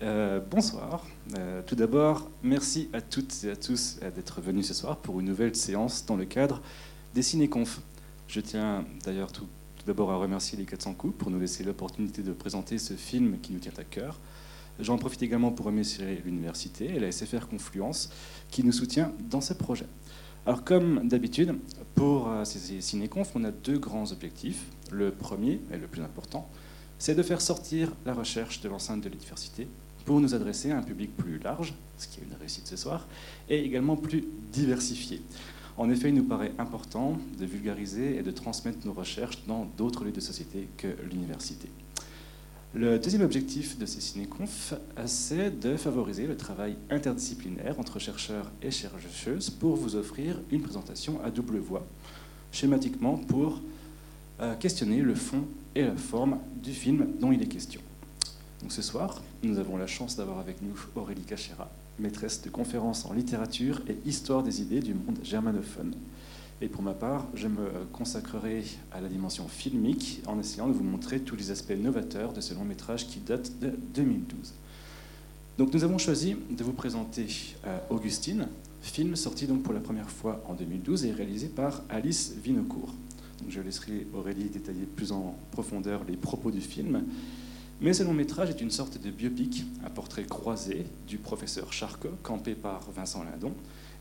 Euh, bonsoir. Euh, tout d'abord, merci à toutes et à tous d'être venus ce soir pour une nouvelle séance dans le cadre des Cinéconf. Je tiens d'ailleurs tout, d'abord à remercier les 400 coups pour nous laisser l'opportunité de présenter ce film qui nous tient à cœur. J'en profite également pour remercier l'université et la SFR Confluence qui nous soutient dans ce projet. Alors comme d'habitude, pour euh, ces cinéconf, on a deux grands objectifs. Le premier, et le plus important, c'est de faire sortir la recherche de l'enceinte de l'université pour nous adresser à un public plus large, ce qui est une réussite ce soir, et également plus diversifié. En effet, il nous paraît important de vulgariser et de transmettre nos recherches dans d'autres lieux de société que l'université. Le deuxième objectif de ces cinéconf, c'est de favoriser le travail interdisciplinaire entre chercheurs et chercheuses pour vous offrir une présentation à double voix, schématiquement pour euh, questionner le fond et la forme du film dont il est question. Donc ce soir, nous avons la chance d'avoir avec nous Aurélie Cachera, maîtresse de conférences en littérature et histoire des idées du monde germanophone. Et pour ma part, je me consacrerai à la dimension filmique en essayant de vous montrer tous les aspects novateurs de ce long métrage qui date de 2012. Donc nous avons choisi de vous présenter euh, Augustine, film sorti donc pour la première fois en 2012 et réalisé par Alice Vinocourt. Je laisserai Aurélie détailler plus en profondeur les propos du film. Mais ce long métrage est une sorte de biopic, un portrait croisé du professeur Charcot, campé par Vincent Lindon,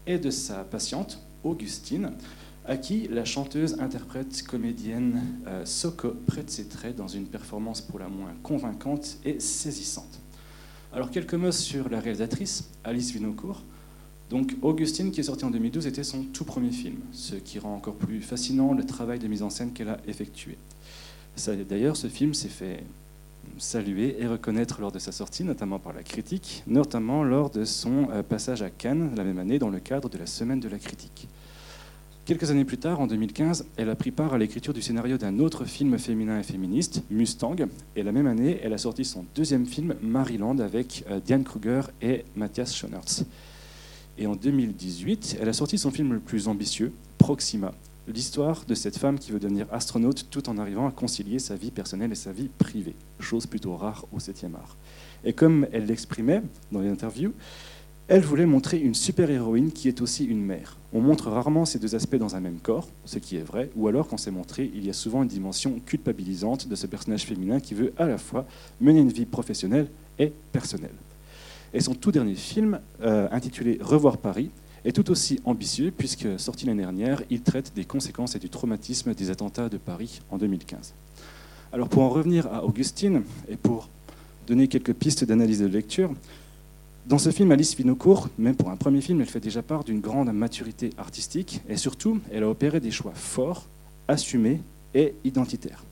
et de sa patiente, Augustine, à qui la chanteuse, interprète, comédienne euh, Soko prête ses traits dans une performance pour la moins convaincante et saisissante. Alors quelques mots sur la réalisatrice, Alice Vinocourt. Donc Augustine, qui est sortie en 2012, était son tout premier film, ce qui rend encore plus fascinant le travail de mise en scène qu'elle a effectué. D'ailleurs, ce film s'est fait saluer et reconnaître lors de sa sortie, notamment par la critique, notamment lors de son euh, passage à Cannes la même année dans le cadre de la Semaine de la critique. Quelques années plus tard, en 2015, elle a pris part à l'écriture du scénario d'un autre film féminin et féministe, Mustang, et la même année, elle a sorti son deuxième film, Maryland, avec euh, Diane Kruger et Matthias Schoenertz. Et en 2018, elle a sorti son film le plus ambitieux, Proxima, l'histoire de cette femme qui veut devenir astronaute tout en arrivant à concilier sa vie personnelle et sa vie privée, chose plutôt rare au 7e art. Et comme elle l'exprimait dans les interviews, elle voulait montrer une super-héroïne qui est aussi une mère. On montre rarement ces deux aspects dans un même corps, ce qui est vrai, ou alors quand c'est montré, il y a souvent une dimension culpabilisante de ce personnage féminin qui veut à la fois mener une vie professionnelle et personnelle. Et son tout dernier film, euh, intitulé Revoir Paris, est tout aussi ambitieux puisque, sorti l'année dernière, il traite des conséquences et du traumatisme des attentats de Paris en 2015. Alors pour en revenir à Augustine et pour donner quelques pistes d'analyse de lecture, dans ce film, Alice Vinocourt, même pour un premier film, elle fait déjà part d'une grande maturité artistique et surtout, elle a opéré des choix forts, assumés et identitaires.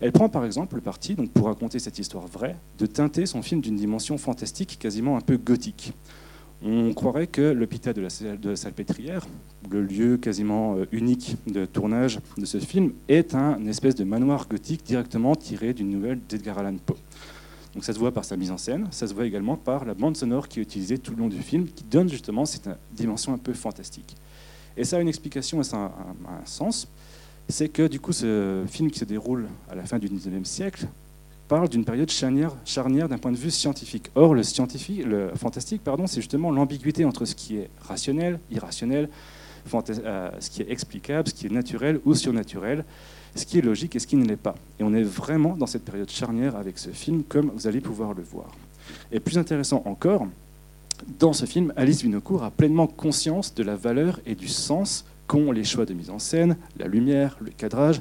Elle prend par exemple le parti, donc pour raconter cette histoire vraie, de teinter son film d'une dimension fantastique quasiment un peu gothique. On croirait que l'hôpital de la, Salpêtrière, le lieu quasiment euh, unique de tournage de ce film, est un espèce de manoir gothique directement tiré d'une nouvelle d'Edgar Allan Poe. Donc ça se voit par sa mise en scène, ça se voit également par la bande sonore qui est utilisée tout le long du film, qui donne justement cette dimension un peu fantastique. Et ça a une explication et ça a un, sens, c'est que du coup ce film qui se déroule à la fin du 19e siècle parle d'une période charnière, d'un point de vue scientifique. Or, le, scientifique, le fantastique, pardon, c'est justement l'ambiguïté entre ce qui est rationnel, irrationnel, euh, ce qui est explicable, ce qui est naturel ou surnaturel ce qui est logique et ce qui ne l'est pas. Et on est vraiment dans cette période charnière avec ce film, comme vous allez pouvoir le voir. Et plus intéressant encore, dans ce film, Alice Vinocourt a pleinement conscience de la valeur et du sens qu'ont les choix de mise en scène, la lumière, le cadrage,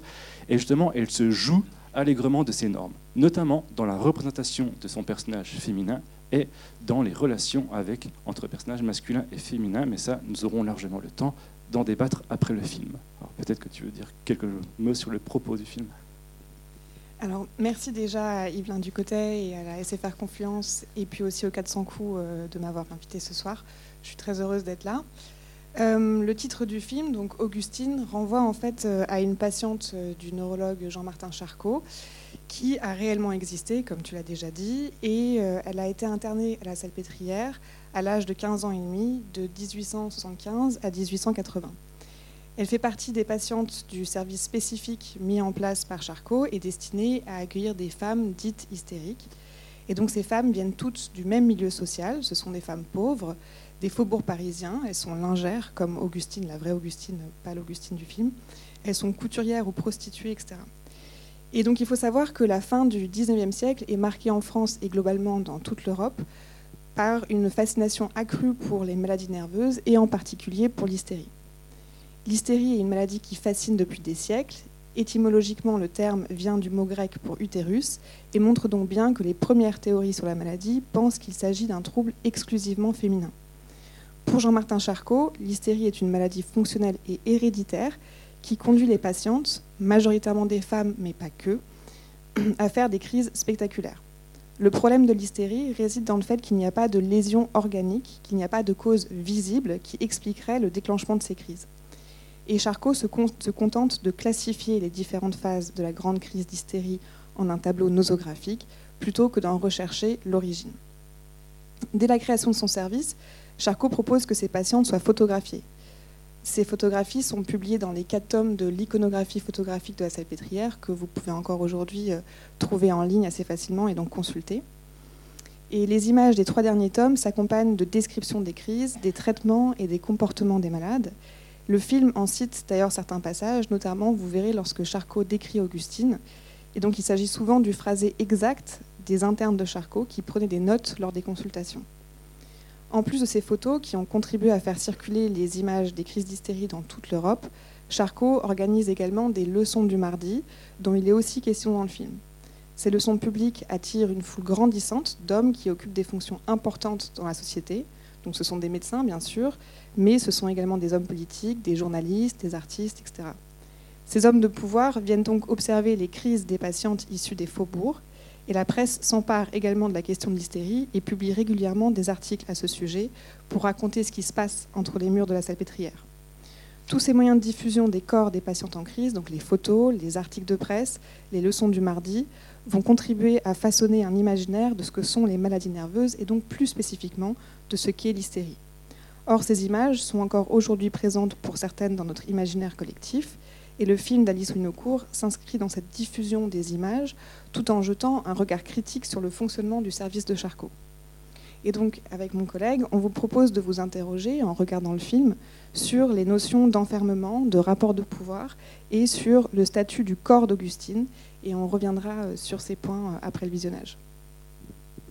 et justement, elle se joue allègrement de ces normes, notamment dans la représentation de son personnage féminin et dans les relations avec, entre personnages masculins et féminins, mais ça, nous aurons largement le temps d'en débattre après le film. Peut-être que tu veux dire quelques mots sur le propos du film. Alors, merci déjà à Yvelin Ducotet et à la SFR Confluence, et puis aussi aux 400 coups euh, de m'avoir invité ce soir. Je suis très heureuse d'être là. Euh, le titre du film, donc Augustine, renvoie en fait euh, à une patiente du neurologue Jean-Martin Charcot, qui a réellement existé, comme tu l'as déjà dit, et elle a été internée à la Salpêtrière à l'âge de 15 ans et demi, de 1875 à 1880. Elle fait partie des patientes du service spécifique mis en place par Charcot et destiné à accueillir des femmes dites hystériques. Et donc ces femmes viennent toutes du même milieu social, ce sont des femmes pauvres, des faubourgs parisiens, elles sont lingères, comme Augustine, la vraie Augustine, pas l'Augustine du film, elles sont couturières ou prostituées, etc. Et donc il faut savoir que la fin du 19e siècle est marquée en France et globalement dans toute l'Europe par une fascination accrue pour les maladies nerveuses et en particulier pour l'hystérie. L'hystérie est une maladie qui fascine depuis des siècles. Étymologiquement, le terme vient du mot grec pour utérus et montre donc bien que les premières théories sur la maladie pensent qu'il s'agit d'un trouble exclusivement féminin. Pour Jean-Martin Charcot, l'hystérie est une maladie fonctionnelle et héréditaire qui conduit les patientes, majoritairement des femmes mais pas que, à faire des crises spectaculaires. Le problème de l'hystérie réside dans le fait qu'il n'y a pas de lésion organique, qu'il n'y a pas de cause visible qui expliquerait le déclenchement de ces crises. Et Charcot se, contente de classifier les différentes phases de la grande crise d'hystérie en un tableau nosographique plutôt que d'en rechercher l'origine. Dès la création de son service, Charcot propose que ses patientes soient photographiées. Ces photographies sont publiées dans les quatre tomes de l'iconographie photographique de la Salpêtrière que vous pouvez encore aujourd'hui euh, trouver en ligne assez facilement et donc consulter. Et les images des trois derniers tomes s'accompagnent de descriptions des crises, des traitements et des comportements des malades. Le film en cite d'ailleurs certains passages, notamment vous verrez lorsque Charcot décrit Augustine. Et donc il s'agit souvent du phrasé exact des internes de Charcot qui prenaient des notes lors des consultations. En plus de ces photos qui ont contribué à faire circuler les images des crises d'hystérie dans toute l'Europe, Charcot organise également des leçons du mardi, dont il est aussi question dans le film. Ces leçons publiques attirent une foule grandissante d'hommes qui occupent des fonctions importantes dans la société. Donc ce sont des médecins, bien sûr, mais ce sont également des hommes politiques, des journalistes, des artistes, etc. Ces hommes de pouvoir viennent donc observer les crises des patientes issues des faubourgs et la presse s'empare également de la question de l'hystérie et publie régulièrement des articles à ce sujet pour raconter ce qui se passe entre les murs de la salpêtrière. Tous ces moyens de diffusion des corps des patientes en crise, donc les photos, les articles de presse, les leçons du mardi, vont contribuer à façonner un imaginaire de ce que sont les maladies nerveuses et donc plus spécifiquement de ce qu'est l'hystérie. Or, ces images sont encore aujourd'hui présentes pour certaines dans notre imaginaire collectif et le film d'Alice Winocourt s'inscrit dans cette diffusion des images tout en jetant un regard critique sur le fonctionnement du service de Charcot. Et donc, avec mon collègue, on vous propose de vous interroger, en regardant le film, sur les notions d'enfermement, de rapport de pouvoir et sur le statut du corps d'Augustine. Et on reviendra euh, sur ces points euh, après le visionnage.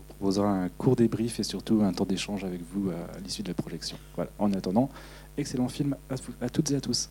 On proposera un court débrief et surtout un temps d'échange avec vous à l'issue de la projection. Voilà. En attendant, excellent film à toutes et à tous.